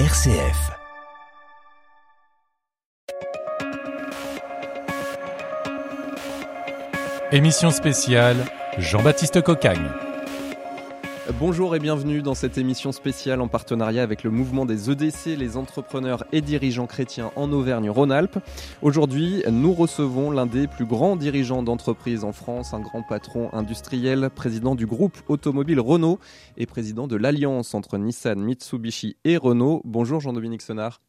RCF. Émission spéciale Jean-Baptiste Cocagne. Bonjour et bienvenue dans cette émission spéciale en partenariat avec le mouvement des EDC, les entrepreneurs et dirigeants chrétiens en Auvergne-Rhône-Alpes. Aujourd'hui, nous recevons l'un des plus grands dirigeants d'entreprise en France, un grand patron industriel, président du groupe automobile Renault et président de l'alliance entre Nissan, Mitsubishi et Renault. Bonjour Jean-Dominique Senard.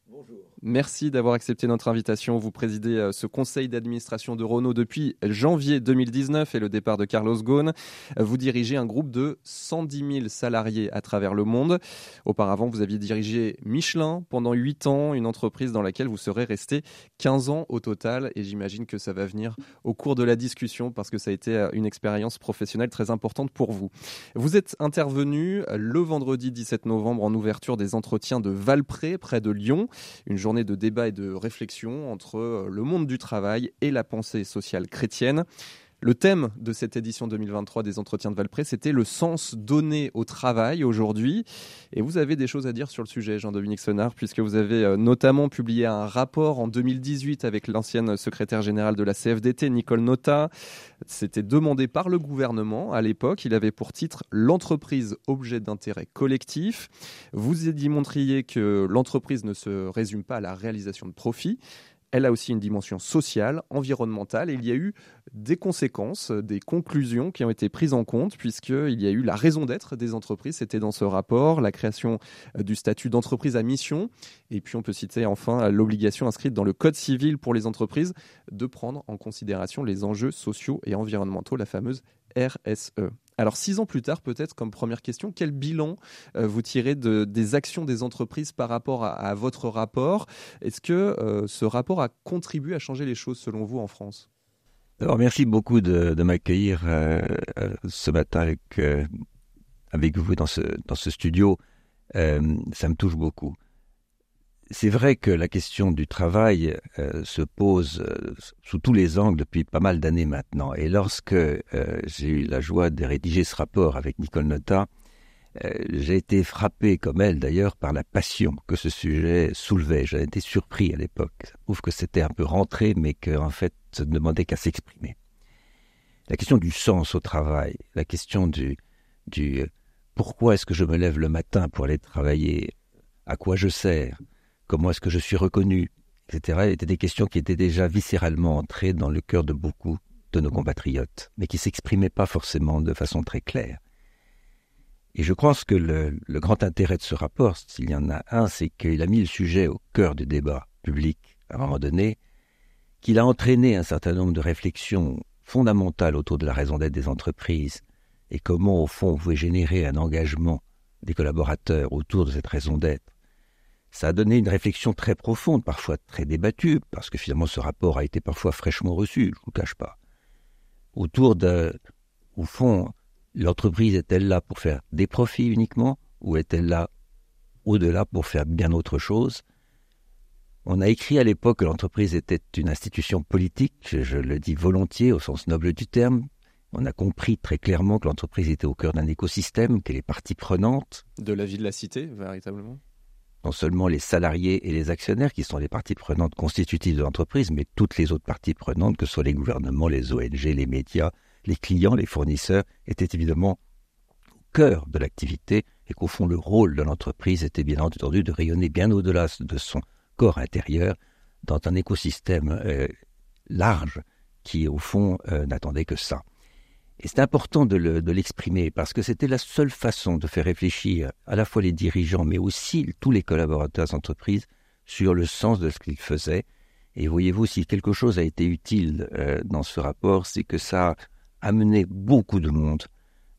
Merci d'avoir accepté notre invitation. Vous présidez euh, ce conseil d'administration de Renault depuis janvier 2019 et le départ de Carlos Ghosn. Vous dirigez un groupe de 110 000 salariés à travers le monde. Auparavant, vous aviez dirigé Michelin pendant 8 ans, une entreprise dans laquelle vous serez resté 15 ans au total. Et j'imagine que ça va venir au cours de la discussion parce que ça a été euh, une expérience professionnelle très importante pour vous. Vous êtes intervenu le vendredi 17 novembre en ouverture des entretiens de Valpré, près de Lyon. Journée de débat et de réflexion entre euh, le monde du travail et la pensée sociale chrétienne. Le thème de cette édition 2023 des entretiens de Valpré, c'était le sens donné au travail aujourd'hui. Et vous avez des choses à dire sur le sujet, Jean-Dominique Senard, puisque vous avez euh, notamment publié un rapport en 2018 avec l'ancienne secrétaire générale de la CFDT, Nicole Nota. C'était demandé par le gouvernement à l'époque. Il avait pour titre L'entreprise objet d'intérêt collectif. Vous y démontriez que l'entreprise ne se résume pas à la réalisation de profits, elle a aussi une dimension sociale, environnementale, et il y a eu des conséquences, des conclusions qui ont été prises en compte, puisqu'il y a eu la raison d'être des entreprises, c'était dans ce rapport, la création euh, du statut d'entreprise à mission, et puis on peut citer enfin l'obligation inscrite dans le Code civil pour les entreprises de prendre en considération les enjeux sociaux et environnementaux, la fameuse RSE. Alors six ans plus tard, peut-être comme première question, quel bilan euh, vous tirez de, des actions des entreprises par rapport à, votre rapport? Est-ce que euh, ce rapport a contribué à changer les choses selon vous en France? Alors merci beaucoup de, m'accueillir euh, ce matin avec, avec vous dans ce, dans ce studio. ça me touche beaucoup c'est vrai que la question du travail euh, se pose euh, sous tous les angles depuis pas mal d'années maintenant. Et lorsque euh, j'ai eu la joie de rédiger ce rapport avec Nicole Nota, j'ai été frappé, comme elle d'ailleurs, par la passion que ce sujet soulevait. J'ai été surpris à l'époque. Ça prouve que c'était un peu rentré, mais qu'en fait, ça ne demandait qu'à s'exprimer. La question du sens au travail, la question du pourquoi est-ce que je me lève le matin pour aller travailler, à quoi je sers, comment est-ce que je suis reconnu, etc., étaient des questions qui étaient déjà viscéralement entrées dans le cœur de beaucoup de nos compatriotes, mais qui s'exprimaient pas forcément de façon très claire. Et je pense que le, grand intérêt de ce rapport, s'il y en a un, c'est qu'il a mis le sujet au cœur du débat public à un moment donné, qu'il a entraîné un certain nombre de réflexions fondamentales autour de la raison d'être des entreprises et comment, au fond, on pouvait générer un engagement des collaborateurs autour de cette raison d'être ça a donné une réflexion très profonde, parfois très débattue, parce que finalement ce rapport a été parfois fraîchement reçu, je ne vous cache pas. Autour de, au fond, l'entreprise est-elle là pour faire des profits uniquement, ou est-elle là au-delà pour faire bien autre chose? On a écrit à l'époque que l'entreprise était une institution politique, je le dis volontiers au sens noble du terme, on a compris très clairement que l'entreprise était au cœur d'un écosystème, qu'elle est partie prenante. De la vie de la cité, véritablement non seulement les salariés et les actionnaires qui sont les parties prenantes constitutives de l'entreprise, mais toutes les autres parties prenantes, que ce soit les gouvernements, les ONG, les médias, les clients, les fournisseurs, étaient évidemment au cœur de l'activité et qu'au fond le rôle de l'entreprise était bien entendu de rayonner bien au-delà de son corps intérieur dans un écosystème euh, large qui au fond euh, n'attendait que ça. Et c'est important de l'exprimer parce que c'était la seule façon de faire réfléchir à la fois les dirigeants, mais aussi tous les collaborateurs d'entreprise sur le sens de ce qu'ils faisaient. Et voyez-vous, si quelque chose a été utile euh, dans ce rapport, c'est que ça a amené beaucoup de monde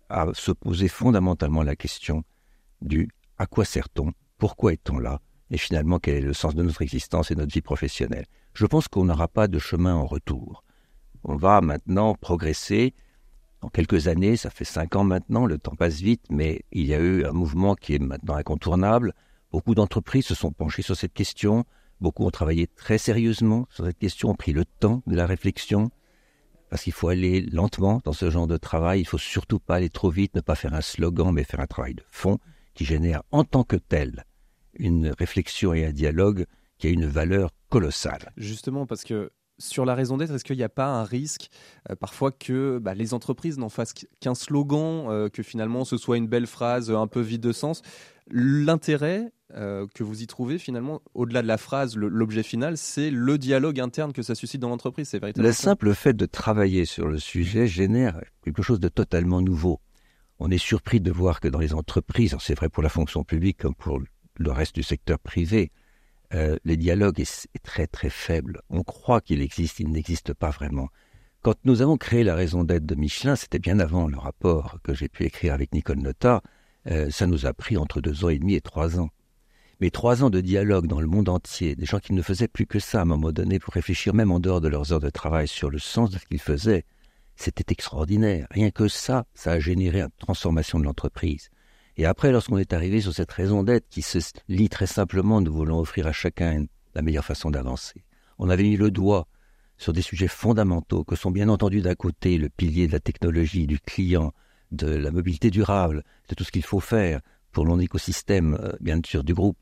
à se poser fondamentalement la question du à quoi sert-on, pourquoi est-on là, et finalement quel est le sens de notre existence et notre vie professionnelle? Je pense qu'on n'aura pas de chemin en retour. On va maintenant progresser en quelques années, ça fait cinq ans maintenant, le temps passe vite, mais il y a eu un mouvement qui est maintenant incontournable. Beaucoup d'entreprises se sont penchées sur cette question, beaucoup ont travaillé très sérieusement sur cette question, ont pris le temps de la réflexion, parce qu'il faut aller lentement dans ce genre de travail, il faut surtout pas aller trop vite, ne pas faire un slogan, mais faire un travail de fond qui génère en tant que tel une réflexion et un dialogue qui a une valeur colossale. Justement, parce que sur la raison d'être, est-ce qu'il n'y a pas un risque euh, parfois que bah, les entreprises n'en fassent qu'un slogan, euh, que finalement ce soit une belle phrase un peu vide de sens? L'intérêt euh, que vous y trouvez finalement, au-delà de la phrase, l'objet final, c'est le dialogue interne que ça suscite dans l'entreprise. C'est Le simple fait de travailler sur le sujet génère quelque chose de totalement nouveau. On est surpris de voir que dans les entreprises, c'est vrai pour la fonction publique comme pour le reste du secteur privé, euh, le dialogue est, très très faible. On croit qu'il existe, il n'existe pas vraiment. Quand nous avons créé la raison d'être de Michelin, c'était bien avant le rapport que j'ai pu écrire avec Nicole Nota, euh, ça nous a pris entre deux ans et demi et trois ans. Mais trois ans de dialogue dans le monde entier, des gens qui ne faisaient plus que ça à un moment donné pour réfléchir même en dehors de leurs heures de travail sur le sens de ce qu'ils faisaient, c'était extraordinaire. Rien que ça, ça a généré une transformation de l'entreprise. Et après, lorsqu'on est arrivé sur cette raison d'être qui se lit très simplement, nous voulons offrir à chacun la meilleure façon d'avancer. On avait mis le doigt sur des sujets fondamentaux que sont bien entendu d'un côté le pilier de la technologie, du client, de la mobilité durable, de tout ce qu'il faut faire pour l'écosystème, euh, bien sûr, du groupe.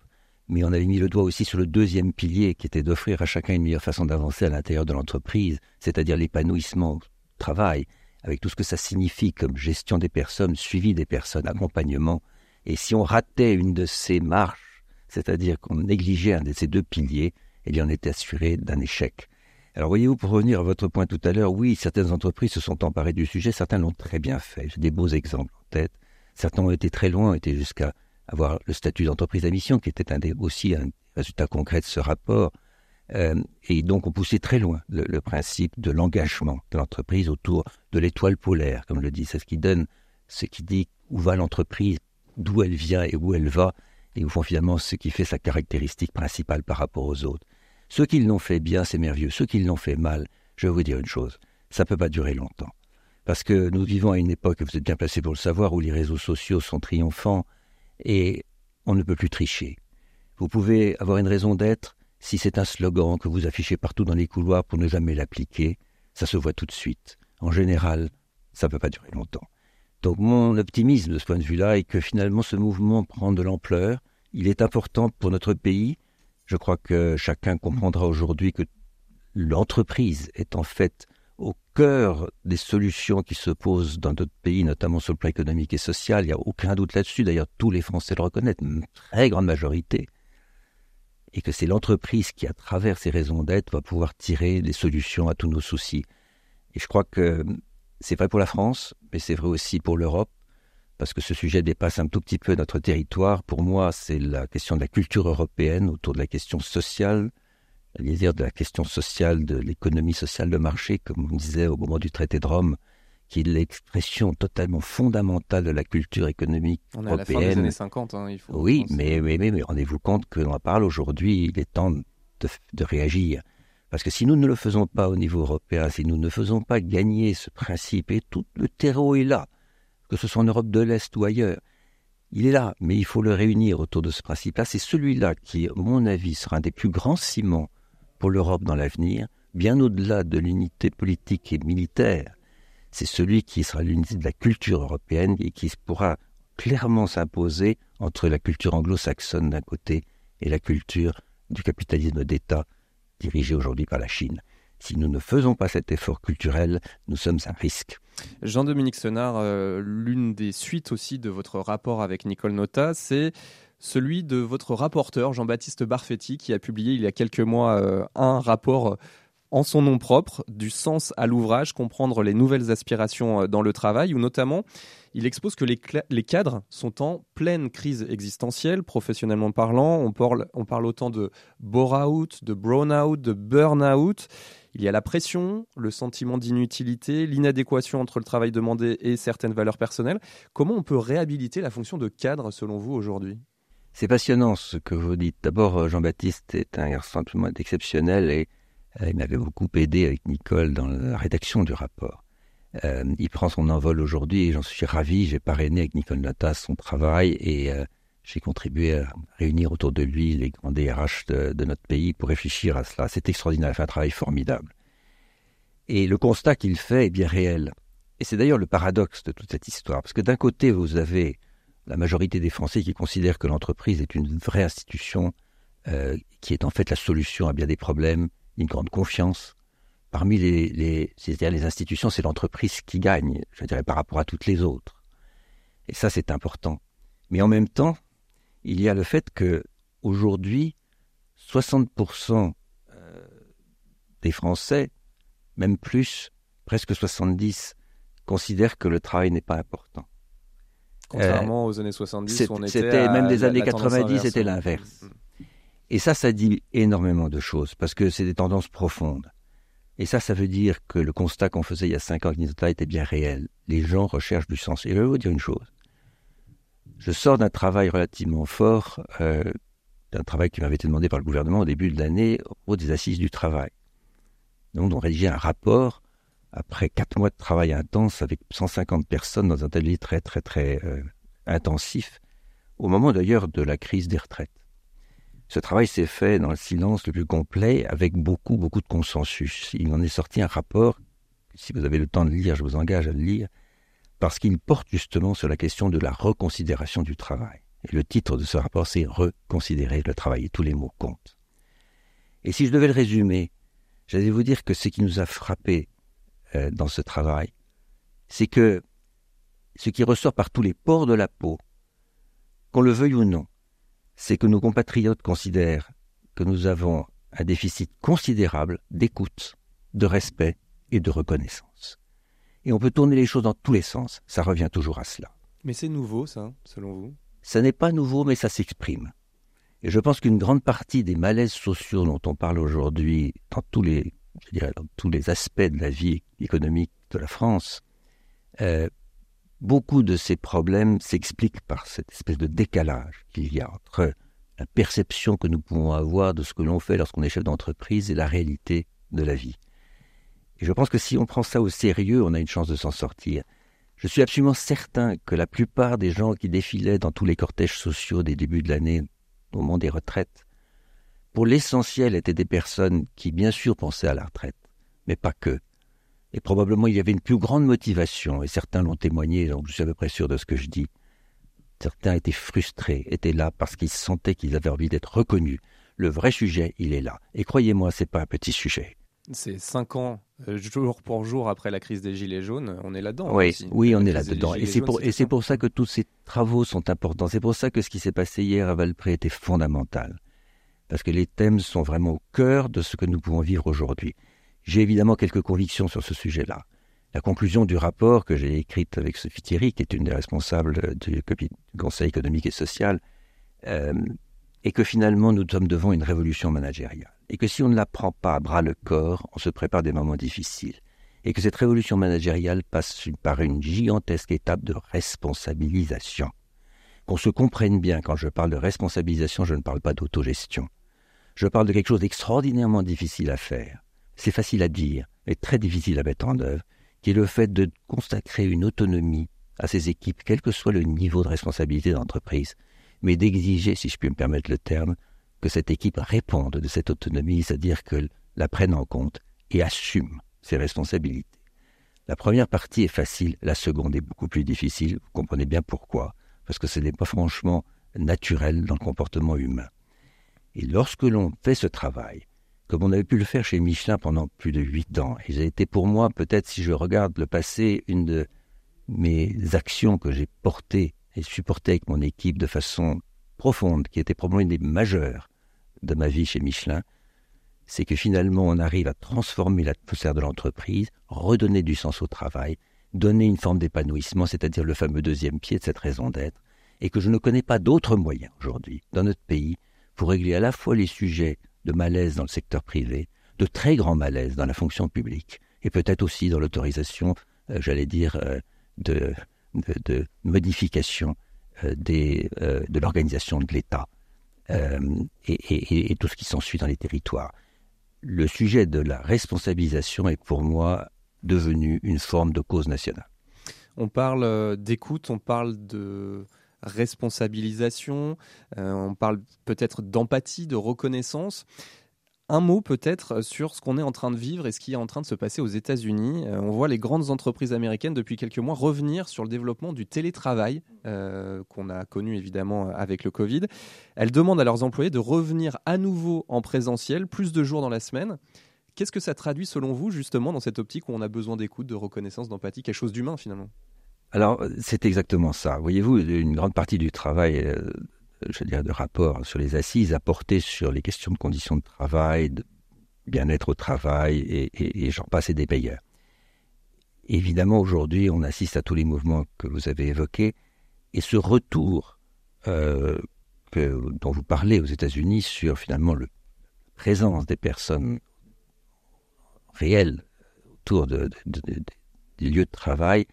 Mais on avait mis le doigt aussi sur le deuxième pilier qui était d'offrir à chacun une meilleure façon d'avancer à l'intérieur de l'entreprise, c'est-à-dire l'épanouissement au travail, avec tout ce que ça signifie comme gestion des personnes, suivi des personnes, accompagnement. Et si on ratait une de ces marches, c'est-à-dire qu'on négligeait un de ces deux piliers, eh bien on était assuré d'un échec. Alors voyez-vous, pour revenir à votre point tout à l'heure, oui, certaines entreprises se sont emparées du sujet, certains l'ont très bien fait. J'ai des beaux exemples en tête. Certains ont été très loin, ont été jusqu'à avoir le statut d'entreprise à mission, qui était un des, aussi un résultat concret de ce rapport. Euh, et donc on poussait très loin le, principe de l'engagement de l'entreprise autour de l'étoile polaire, comme je le dis. C'est ce qui donne, ce qui dit où va l'entreprise, d'où elle vient et où elle va, et au fond finalement ce qui fait sa caractéristique principale par rapport aux autres. Ceux qui l'ont fait bien, c'est merveilleux. Ceux qui l'ont fait mal, je vais vous dire une chose, ça ne peut pas durer longtemps. Parce que nous vivons à une époque, vous êtes bien placé pour le savoir, où les réseaux sociaux sont triomphants et on ne peut plus tricher. Vous pouvez avoir une raison d'être, si c'est un slogan que vous affichez partout dans les couloirs pour ne jamais l'appliquer, ça se voit tout de suite. En général, ça ne peut pas durer longtemps. Donc mon optimisme de ce point de vue-là est que finalement ce mouvement prend de l'ampleur. Il est important pour notre pays. Je crois que chacun comprendra aujourd'hui que l'entreprise est en fait au cœur des solutions qui se posent dans d'autres pays, notamment sur le plan économique et social. Il n'y a aucun doute là-dessus. D'ailleurs, tous les Français le reconnaissent, une très grande majorité et que c'est l'entreprise qui, à travers ses raisons d'être, va pouvoir tirer des solutions à tous nos soucis. Et je crois que c'est vrai pour la France, mais c'est vrai aussi pour l'Europe, parce que ce sujet dépasse un tout petit peu notre territoire. Pour moi, c'est la question de la culture européenne autour de la question sociale, dire de la question sociale, de l'économie sociale de marché, comme on disait au moment du traité de Rome, qui est l'expression totalement fondamentale de la culture économique on est À la fin des années 50, hein, il faut. Oui, mais, mais, mais, rendez-vous compte que l'on en parle aujourd'hui, il est temps de, de, réagir. Parce que si nous ne le faisons pas au niveau européen, si nous ne faisons pas gagner ce principe, et tout le terreau est là, que ce soit en Europe de l'Est ou ailleurs, il est là, mais il faut le réunir autour de ce principe-là. C'est celui-là qui, à mon avis, sera un des plus grands ciments pour l'Europe dans l'avenir, bien au-delà de l'unité politique et militaire c'est celui qui sera l'unité de la culture européenne et qui pourra clairement s'imposer entre la culture anglo-saxonne d'un côté et la culture du capitalisme d'État dirigé aujourd'hui par la Chine. Si nous ne faisons pas cet effort culturel, nous sommes à risque. Jean-Dominique Senard, euh, l'une des suites aussi de votre rapport avec Nicole Nota, c'est celui de votre rapporteur Jean-Baptiste Barfetti qui a publié il y a quelques mois euh, un rapport en son nom propre, du sens à l'ouvrage, comprendre les nouvelles aspirations euh, dans le travail, où notamment il expose que les, cadres sont en pleine crise existentielle, professionnellement parlant. On parle, on parle autant de bore-out, de brown-out, de burn-out. Il y a la pression, le sentiment d'inutilité, l'inadéquation entre le travail demandé et certaines valeurs personnelles. Comment on peut réhabiliter la fonction de cadre selon vous aujourd'hui? C'est passionnant ce que vous dites. D'abord, euh, Jean-Baptiste est un garçon exceptionnel et il m'avait beaucoup aidé avec Nicole dans la rédaction du rapport. Euh, il prend son envol aujourd'hui et j'en suis ravi. J'ai parrainé avec Nicole Nata son travail et euh, j'ai contribué à réunir autour de lui les grands DRH de, notre pays pour réfléchir à cela. C'est extraordinaire, il fait un travail formidable. Et le constat qu'il fait est bien réel. Et c'est d'ailleurs le paradoxe de toute cette histoire, parce que d'un côté, vous avez la majorité des Français qui considèrent que l'entreprise est une vraie institution euh, qui est en fait la solution à bien des problèmes, une grande confiance. Parmi les, les, les institutions, c'est l'entreprise qui gagne, je dirais, par rapport à toutes les autres. Et ça, c'est important. Mais en même temps, il y a le fait que aujourd'hui, 60% euh, des Français, même plus, presque 70, considèrent que le travail n'est pas important. Contrairement aux années 70 où on était C'était même des années 90, c'était l'inverse. Mm. Et ça, ça dit énormément de choses, parce que c'est des tendances profondes. Et ça, ça veut dire que le constat qu'on faisait il y a cinq ans avec Nidota était bien réel. Les gens recherchent du sens. Et je vais vous dire une chose. Je sors d'un travail relativement fort, euh, d'un travail qui m'avait été demandé par le gouvernement au début de l'année, au des assises du travail. Donc, on rédigeait un rapport après quatre mois de travail intense avec 150 personnes dans un atelier très, très, très euh, intensif, au moment d'ailleurs de la crise des retraites. Ce travail s'est fait dans le silence le plus complet, avec beaucoup, beaucoup de consensus. Il en est sorti un rapport, si vous avez le temps de lire, je vous engage à le lire, parce qu'il porte justement sur la question de la reconsidération du travail. Et le titre de ce rapport, c'est Reconsidérer le travail, et tous les mots comptent. Et si je devais le résumer, j'allais vous dire que ce qui nous a frappé euh, dans ce travail, c'est que ce qui ressort par tous les pores de la peau, qu'on le veuille ou non, c'est que nos compatriotes considèrent que nous avons un déficit considérable d'écoute, de respect et de reconnaissance. Et on peut tourner les choses dans tous les sens, ça revient toujours à cela. Mais c'est nouveau, ça, selon vous? Ça n'est pas nouveau, mais ça s'exprime. Et je pense qu'une grande partie des malaises sociaux dont on parle aujourd'hui, dans tous les, je dirais, dans tous les aspects de la vie économique de la France, euh, beaucoup de ces problèmes s'expliquent par cette espèce de décalage qu'il y a entre la perception que nous pouvons avoir de ce que l'on fait lorsqu'on est chef d'entreprise et la réalité de la vie. Et je pense que si on prend ça au sérieux, on a une chance de s'en sortir. Je suis absolument certain que la plupart des gens qui défilaient dans tous les cortèges sociaux des débuts de l'année au moment des retraites, pour l'essentiel étaient des personnes qui bien sûr pensaient à la retraite, mais pas que. Et probablement il y avait une plus grande motivation, et certains l'ont témoigné, donc je suis à peu près sûr de ce que je dis. Certains étaient frustrés, étaient là parce qu'ils sentaient qu'ils avaient envie d'être reconnus. Le vrai sujet, il est là. Et croyez-moi, c'est pas un petit sujet. C'est cinq ans, euh, jour pour jour après la crise des Gilets jaunes, on est là-dedans. Oui, oui, on est là-dedans. Et c'est pour, et c'est pour ça que tous ces travaux sont importants. C'est pour ça que ce qui s'est passé hier à Valpré était fondamental. Parce que les thèmes sont vraiment au cœur de ce que nous pouvons vivre aujourd'hui. J'ai évidemment quelques convictions sur ce sujet-là. La conclusion du rapport que j'ai écrite avec Sophie Thierry, qui est une des responsables du Conseil économique et social, euh, est que finalement nous sommes devant une révolution managériale. Et que si on ne la prend pas à bras le corps, on se prépare des moments difficiles. Et que cette révolution managériale passe par une gigantesque étape de responsabilisation. Qu'on se comprenne bien, quand je parle de responsabilisation, je ne parle pas d'autogestion. Je parle de quelque chose d'extraordinairement difficile à faire c'est facile à dire, mais très difficile à mettre en œuvre, qui est le fait de consacrer une autonomie à ces équipes, quel que soit le niveau de responsabilité d'entreprise, mais d'exiger, si je puis me permettre le terme, que cette équipe réponde de cette autonomie, c'est-à-dire que la prenne en compte et assume ses responsabilités. La première partie est facile, la seconde est beaucoup plus difficile, vous comprenez bien pourquoi, parce que ce n'est pas franchement naturel dans le comportement humain. Et lorsque l'on fait ce travail, comme on avait pu le faire chez Michelin pendant plus de huit ans. Et j'ai été pour moi, peut-être si je regarde le passé, une de mes actions que j'ai portées et supportées avec mon équipe de façon profonde, qui était probablement une des majeures de ma vie chez Michelin, c'est que finalement on arrive à transformer l'atmosphère de l'entreprise, redonner du sens au travail, donner une forme d'épanouissement, c'est-à-dire le fameux deuxième pied de cette raison d'être, et que je ne connais pas d'autres moyens aujourd'hui dans notre pays pour régler à la fois les sujets de malaise dans le secteur privé, de très grand malaise dans la fonction publique, et peut-être aussi dans l'autorisation, euh, j'allais dire, euh, de, de, modification euh, de l'organisation de l'État et, et, tout ce qui s'ensuit dans les territoires. Le sujet de la responsabilisation est pour moi devenu une forme de cause nationale. On parle d'écoute, on parle de responsabilisation, euh, on parle peut-être d'empathie, de reconnaissance. Un mot peut-être sur ce qu'on est en train de vivre et ce qui est en train de se passer aux États-Unis. Euh, on voit les grandes entreprises américaines depuis quelques mois revenir sur le développement du télétravail euh, qu'on a connu évidemment avec le Covid. Elles demandent à leurs employés de revenir à nouveau en présentiel, plus de jours dans la semaine. Qu'est-ce que ça traduit selon vous justement dans cette optique où on a besoin d'écoute, de reconnaissance, d'empathie, quelque chose d'humain finalement? Alors c'est exactement ça. Voyez-vous, une grande partie du travail euh, je veux dire, de rapport sur les assises apportées sur les questions de conditions de travail, de bien-être au travail et, j'en passe et des payeurs. Évidemment, aujourd'hui, on assiste à tous les mouvements que vous avez évoqués et ce retour euh, dont vous parlez aux États-Unis sur finalement la présence des personnes réelles autour de, des lieux de travail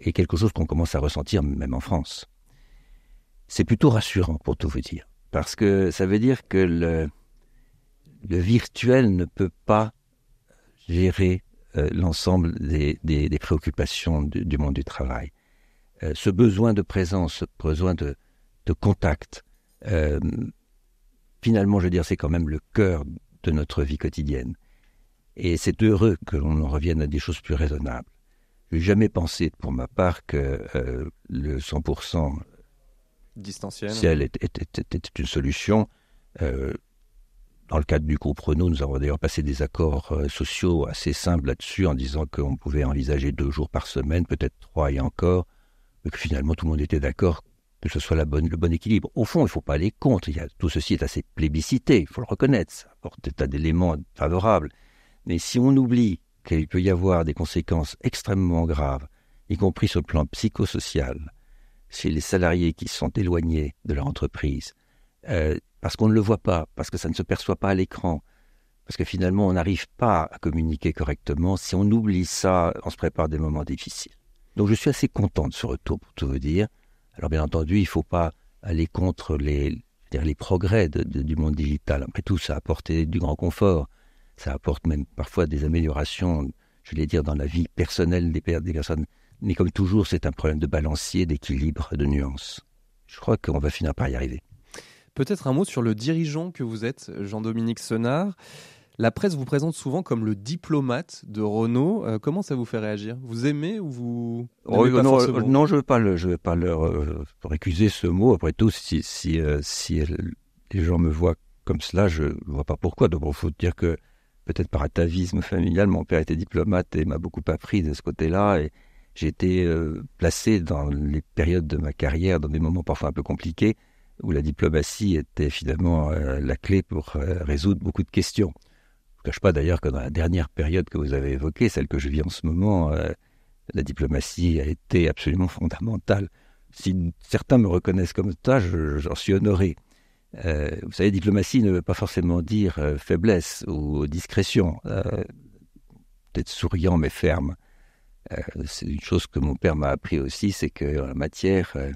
est quelque chose qu'on commence à ressentir même en France c'est plutôt rassurant pour tout vous dire. Parce que ça veut dire que le, virtuel ne peut pas gérer euh, l'ensemble des, préoccupations du, monde du travail. Euh, ce besoin de présence, ce besoin de, de contact, euh, finalement, je veux dire, c'est quand même le cœur de notre vie quotidienne. Et c'est heureux que l'on en revienne à des choses plus raisonnables. Je n'ai jamais pensé, pour ma part, que le 100% distanciel. Si elle était, une solution, euh, dans le cadre du groupe Renault, nous avons d'ailleurs passé des accords euh, sociaux assez simples là-dessus en disant qu'on pouvait envisager deux jours par semaine, peut-être trois et encore, mais que finalement tout le monde était d'accord que ce soit la bonne, le bon équilibre. Au fond, il ne faut pas aller contre. Il y a, tout ceci est assez plébiscité, il faut le reconnaître. Ça apporte des tas d'éléments favorables. Mais si on oublie qu'il peut y avoir des conséquences extrêmement graves, y compris sur le plan psychosocial, chez les salariés qui sont éloignés de leur entreprise, euh, parce qu'on ne le voit pas, parce que ça ne se perçoit pas à l'écran, parce que finalement on n'arrive pas à communiquer correctement. Si on oublie ça, on se prépare des moments difficiles. Donc je suis assez content de ce retour, pour tout vous dire. Alors bien entendu, il ne faut pas aller contre les, les progrès du monde digital. Après tout, ça a apporté du grand confort. Ça apporte même parfois des améliorations, je vais dire, dans la vie personnelle des, des personnes mais comme toujours, c'est un problème de balancier, d'équilibre, de nuance. Je crois qu'on va finir par y arriver. Peut-être un mot sur le dirigeant que vous êtes, Jean-Dominique Senard. La presse vous présente souvent comme le diplomate de Renault. Euh, comment ça vous fait réagir? Vous aimez ou vous oh, non, non, je ne veux pas, le, je veux pas leur euh, récuser ce mot. Après tout, si, si, euh, si les gens me voient comme cela, je ne vois pas pourquoi. Donc il faut dire que peut-être par atavisme familial, mon père était diplomate et m'a beaucoup appris de ce côté-là. Et, j'ai été euh, placé dans les périodes de ma carrière, dans des moments parfois un peu compliqués, où la diplomatie était finalement euh, la clé pour euh, résoudre beaucoup de questions. Je ne cache pas d'ailleurs que dans la dernière période que vous avez évoquée, celle que je vis en ce moment, la diplomatie a été absolument fondamentale. Si certains me reconnaissent comme ça, j'en suis honoré. Vous savez, diplomatie ne veut pas forcément dire faiblesse ou discrétion. Peut-être souriant mais ferme. Euh, c'est une chose que mon père m'a appris aussi, c'est que en la matière, euh,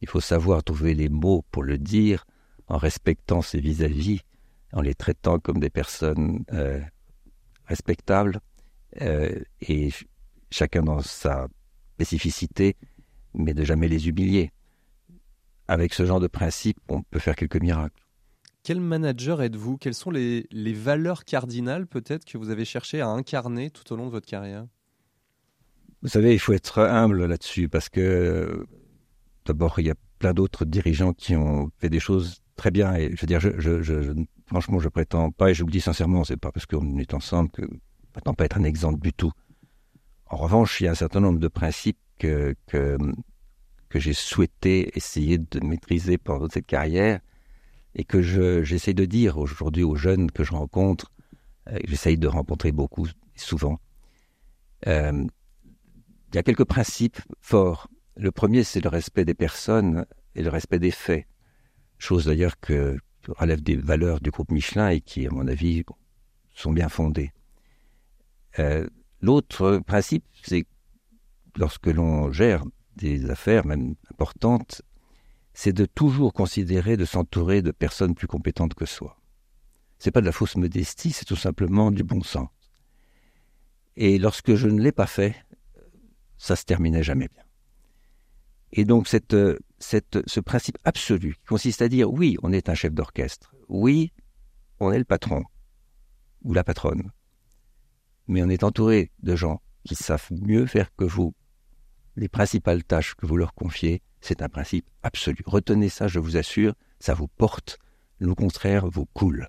il faut savoir trouver les mots pour le dire en respectant ses vis-à-vis, en les traitant comme des personnes euh, respectables et chacun dans sa spécificité, mais de jamais les humilier. Avec ce genre de principe, on peut faire quelques miracles. Quel manager êtes-vous? Quelles sont les valeurs cardinales peut-être que vous avez cherché à incarner tout au long de votre carrière? Vous savez, il faut être humble là-dessus parce que d'abord, il y a plein d'autres dirigeants qui ont fait des choses très bien. Et je veux dire, je, je, je, franchement, je prétends pas, et je vous le dis sincèrement, c'est pas parce qu'on est ensemble que je prétends pas être un exemple du tout. En revanche, il y a un certain nombre de principes que, que, que j'ai souhaité essayer de maîtriser pendant cette carrière et que j'essaie de dire aujourd'hui aux jeunes que je rencontre, euh, j'essaye de rencontrer beaucoup, souvent. Euh, il y a quelques principes forts. Le premier, c'est le respect des personnes et le respect des faits. Chose d'ailleurs que relève des valeurs du groupe Michelin et qui, à mon avis, sont bien fondées. Euh, l'autre principe, c'est lorsque l'on gère des affaires, même importantes, c'est de toujours considérer de s'entourer de personnes plus compétentes que soi. C'est pas de la fausse modestie, c'est tout simplement du bon sens. Et lorsque je ne l'ai pas fait, ça se terminait jamais bien. Et donc cette, ce principe absolu qui consiste à dire oui, on est un chef d'orchestre, oui, on est le patron, ou la patronne. Mais on est entouré de gens qui savent mieux faire que vous les principales tâches que vous leur confiez, c'est un principe absolu. Retenez ça, je vous assure, ça vous porte, le contraire vous coule.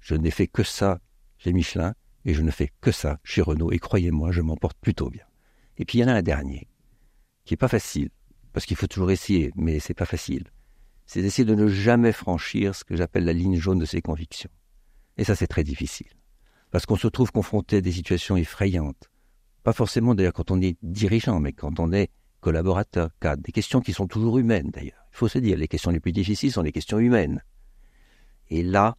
Je n'ai fait que ça chez Michelin et je ne fais que ça chez Renault et croyez-moi, je m'en porte plutôt bien. Et puis il y en a un dernier qui est pas facile parce qu'il faut toujours essayer, mais c'est pas facile. C'est d'essayer de ne jamais franchir ce que j'appelle la ligne jaune de ses convictions. Et ça, c'est très difficile. Parce qu'on se trouve confronté à des situations effrayantes. Pas forcément d'ailleurs quand on est dirigeant, mais quand on est collaborateur, cadre. Des questions qui sont toujours humaines d'ailleurs. Il faut se dire, les questions les plus difficiles sont les questions humaines. Et là,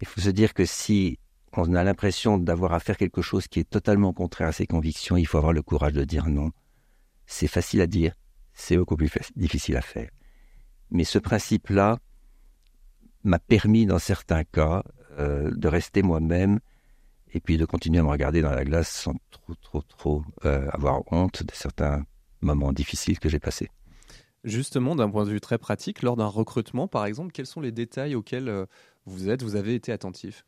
il faut se dire que si on a l'impression d'avoir à faire quelque chose qui est totalement contraire à ses convictions, il faut avoir le courage de dire non. C'est facile à dire, c'est beaucoup plus difficile à faire. Mais ce principe-là m'a permis, dans certains cas, euh, de rester moi-même et puis de continuer à me regarder dans la glace sans trop, trop, trop euh, avoir honte de certains moments difficiles que j'ai passés. Justement, d'un point de vue très pratique, lors d'un recrutement, par exemple, quels sont les détails auxquels euh, vous êtes, vous avez été attentif?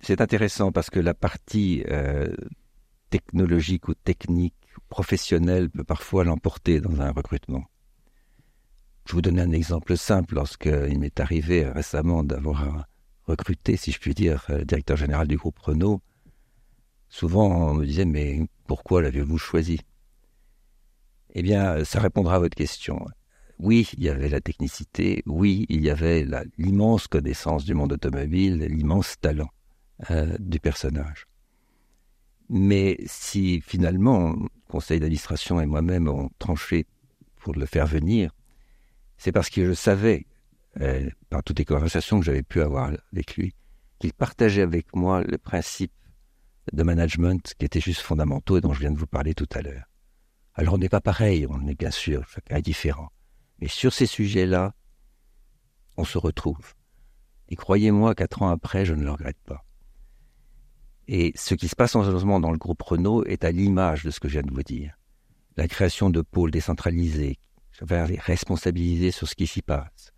C'est intéressant parce que la partie technologique ou technique professionnel peut parfois l'emporter dans un recrutement. Je vous donne un exemple simple. Lorsqu'il m'est arrivé récemment d'avoir recruté, si je puis dire, le directeur général du groupe Renault, souvent on me disait Mais pourquoi l'avez-vous choisi? Eh bien, ça répondra à votre question. Oui, il y avait la technicité, oui, il y avait l'immense connaissance du monde automobile, l'immense talent euh, du personnage. Mais si finalement conseil d'administration et moi-même ont tranché pour le faire venir, c'est parce que je savais, euh, par toutes les conversations que j'avais pu avoir avec lui, qu'il partageait avec moi le principe de management qui était juste fondamentaux et dont je viens de vous parler tout à l'heure. Alors on n'est pas pareil, on est bien sûr, chacun différent. Mais sur ces sujets-là, on se retrouve. Et croyez-moi, quatre ans après, je ne le regrette pas. Et ce qui se passe en ce moment dans le groupe Renault est à l'image de ce que je viens de vous dire. La création de pôles décentralisés, responsabilisés sur ce qui s'y passe,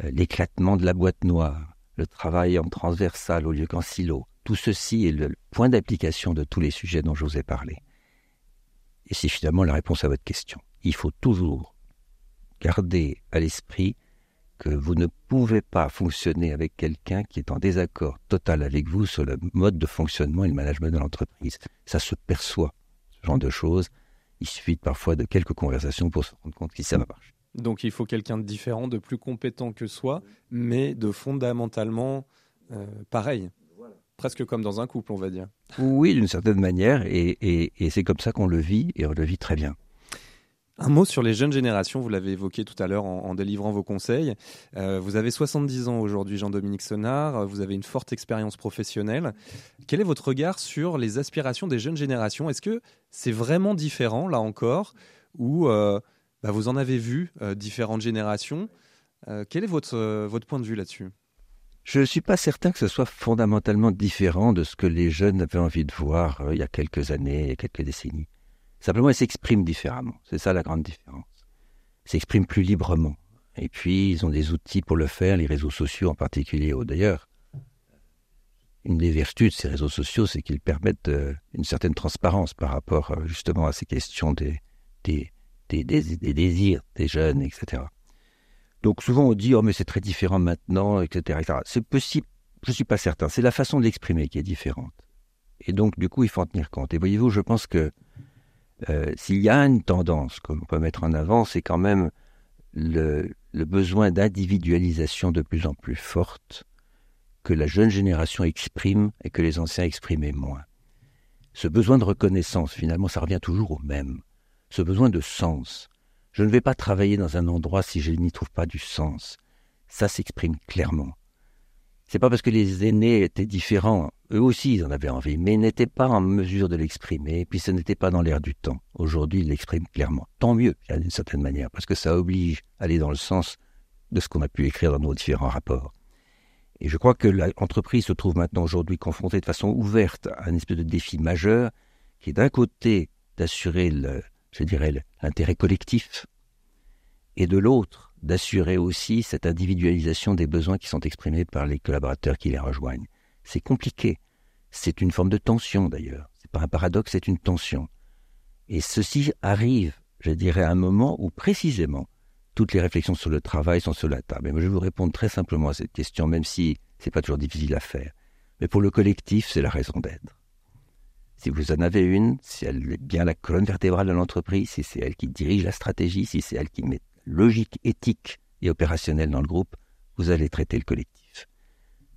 l'éclatement de la boîte noire, le travail en transversal au lieu qu'en silo, tout ceci est le point d'application de tous les sujets dont je vous ai parlé. Et c'est finalement la réponse à votre question. Il faut toujours garder à l'esprit que vous ne pouvez pas fonctionner avec quelqu'un qui est en désaccord total avec vous sur le mode de fonctionnement et le management de l'entreprise. Ça se perçoit, ce genre de choses. Il suffit parfois de quelques conversations pour se rendre compte que ça marche. Donc il faut quelqu'un de différent, de plus compétent que soi, mais de fondamentalement euh, pareil. Presque comme dans un couple, on va dire. Oui, d'une certaine manière, et c'est comme ça qu'on le vit, et on le vit très bien. Un mot sur les jeunes générations, vous l'avez évoqué tout à l'heure en, délivrant vos conseils. Euh, vous avez 70 ans aujourd'hui, Jean-Dominique Sonard, vous avez une forte expérience professionnelle. Quel est votre regard sur les aspirations des jeunes générations? Est-ce que c'est vraiment différent, là encore, ou euh, bah, vous en avez vu euh, différentes générations Quel est votre, votre point de vue là-dessus? Je ne suis pas certain que ce soit fondamentalement différent de ce que les jeunes avaient envie de voir il y a quelques années, quelques décennies. Simplement, ils s'expriment différemment. C'est ça la grande différence. Ils s'expriment plus librement. Et puis, ils ont des outils pour le faire, les réseaux sociaux en particulier. D'ailleurs, une des vertus de ces réseaux sociaux, c'est qu'ils permettent euh, une certaine transparence par rapport euh, justement à ces questions des, des, désirs des jeunes, etc. Donc souvent on dit oh mais c'est très différent maintenant, etc. C'est possible, je suis pas certain. C'est la façon de l'exprimer qui est différente. Et donc du coup il faut en tenir compte. Et voyez-vous, je pense que euh, s'il y a une tendance qu'on peut mettre en avant, c'est quand même le, besoin d'individualisation de plus en plus forte que la jeune génération exprime et que les anciens exprimaient moins. Ce besoin de reconnaissance, finalement, ça revient toujours au même. Ce besoin de sens. Je ne vais pas travailler dans un endroit si je n'y trouve pas du sens. Ça s'exprime clairement. C'est pas parce que les aînés étaient différents, eux aussi ils en avaient envie, mais ils n'étaient pas en mesure de l'exprimer, puis ce n'était pas dans l'air du temps. Aujourd'hui, ils l'expriment clairement. Tant mieux, d'une certaine manière, parce que ça oblige à aller dans le sens de ce qu'on a pu écrire dans nos différents rapports. Et je crois que l'entreprise se trouve maintenant aujourd'hui confrontée de façon ouverte à un espèce de défi majeur, qui est d'un côté d'assurer le, je dirais, l'intérêt collectif, et de l'autre d'assurer aussi cette individualisation des besoins qui sont exprimés par les collaborateurs qui les rejoignent. C'est compliqué. C'est une forme de tension d'ailleurs. C'est pas un paradoxe, c'est une tension. Et ceci arrive, je dirais, à un moment où précisément toutes les réflexions sur le travail sont sur la table. Et je vais vous répondre très simplement à cette question, même si c'est pas toujours difficile à faire. Mais pour le collectif, c'est la raison d'être. Si vous en avez une, si elle est bien la colonne vertébrale de l'entreprise, si c'est elle qui dirige la stratégie, si c'est elle qui met logique, éthique et opérationnelle dans le groupe, vous allez traiter le collectif.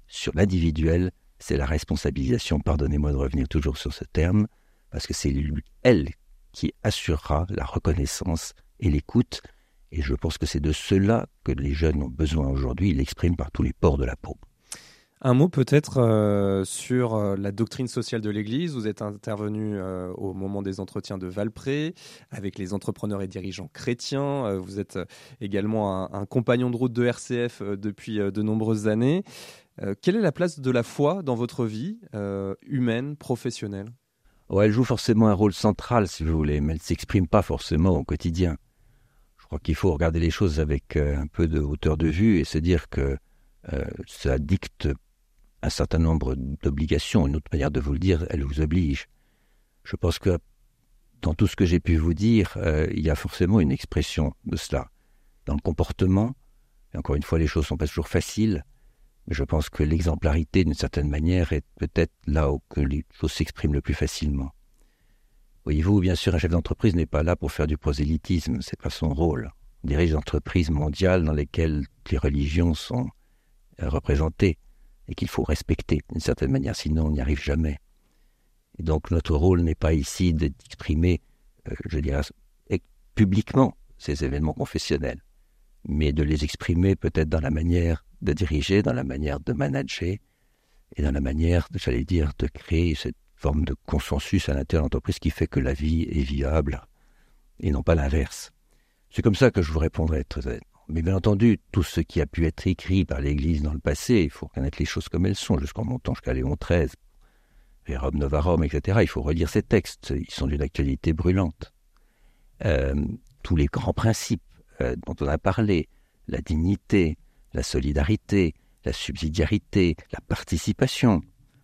Sur l'individuel, c'est la responsabilisation, pardonnez-moi de revenir toujours sur ce terme, parce que c'est elle qui assurera la reconnaissance et l'écoute, et je pense que c'est de cela que les jeunes ont besoin aujourd'hui, ils l'expriment par tous les pores de la peau. Un mot peut-être euh, sur euh, la doctrine sociale de l'Église. Vous êtes intervenu euh, au moment des entretiens de Valpré avec les entrepreneurs et dirigeants chrétiens. vous êtes également un, compagnon de route de RCF depuis de nombreuses années. quelle est la place de la foi dans votre vie humaine, professionnelle? Elle joue forcément un rôle central, si vous voulez, mais elle ne s'exprime pas forcément au quotidien. Je crois qu'il faut regarder les choses avec un peu de hauteur de vue et se dire que ça dicte un certain nombre d'obligations. Une autre manière de vous le dire, elle vous oblige. Je pense que dans tout ce que j'ai pu vous dire, euh, il y a forcément une expression de cela. Dans le comportement, et encore une fois, les choses ne sont pas toujours faciles, mais je pense que l'exemplarité, d'une certaine manière, est peut-être là où les choses s'expriment le plus facilement. Voyez-vous, bien sûr, un chef d'entreprise n'est pas là pour faire du prosélytisme, c'est pas son rôle. On dirige des entreprises mondiales dans lesquelles les religions sont euh, représentées et qu'il faut respecter d'une certaine manière, sinon on n'y arrive jamais. Et donc notre rôle n'est pas ici d'exprimer, euh, je dirais, publiquement ces événements confessionnels, mais de les exprimer peut-être dans la manière de diriger, dans la manière de manager, et dans la manière, j'allais dire, de créer cette forme de consensus à l'intérieur de l'entreprise qui fait que la vie est viable, et non pas l'inverse. C'est comme ça que je vous répondrai très. Mais bien entendu, tout ce qui a pu être écrit par l'Église dans le passé, il faut reconnaître les choses comme elles sont, jusqu'en montant jusqu'à Léon XIII, Rome Novarum, etc. Il faut relire ces textes, ils sont d'une actualité brûlante. Euh, tous les grands principes euh, dont on a parlé, la dignité, la solidarité, la subsidiarité, la participation.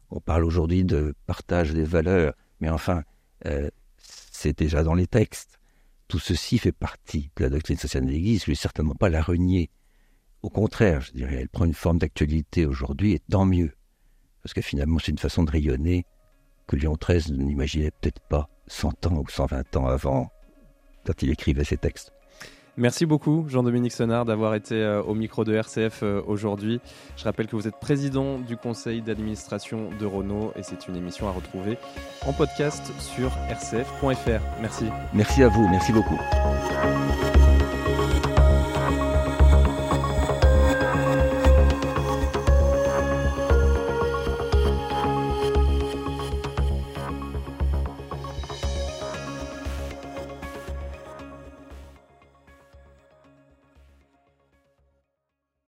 On parle aujourd'hui de partage des valeurs, mais enfin, euh, c'est déjà dans les textes. Tout ceci fait partie de la doctrine sociale de l'Église, je ne vais certainement pas la renier. Au contraire, je dirais, elle prend une forme d'actualité aujourd'hui, et tant mieux. Parce que finalement, c'est une façon de rayonner que Léon XIII n'imaginait peut-être pas 100 ans ou 120 ans avant, quand il écrivait ses textes. Merci beaucoup Jean-Dominique Sonnard d'avoir été euh, au micro de RCF euh, aujourd'hui. Je rappelle que vous êtes président du conseil d'administration de Renault et c'est une émission à retrouver en podcast sur rcf.fr. Merci. Merci à vous, merci beaucoup.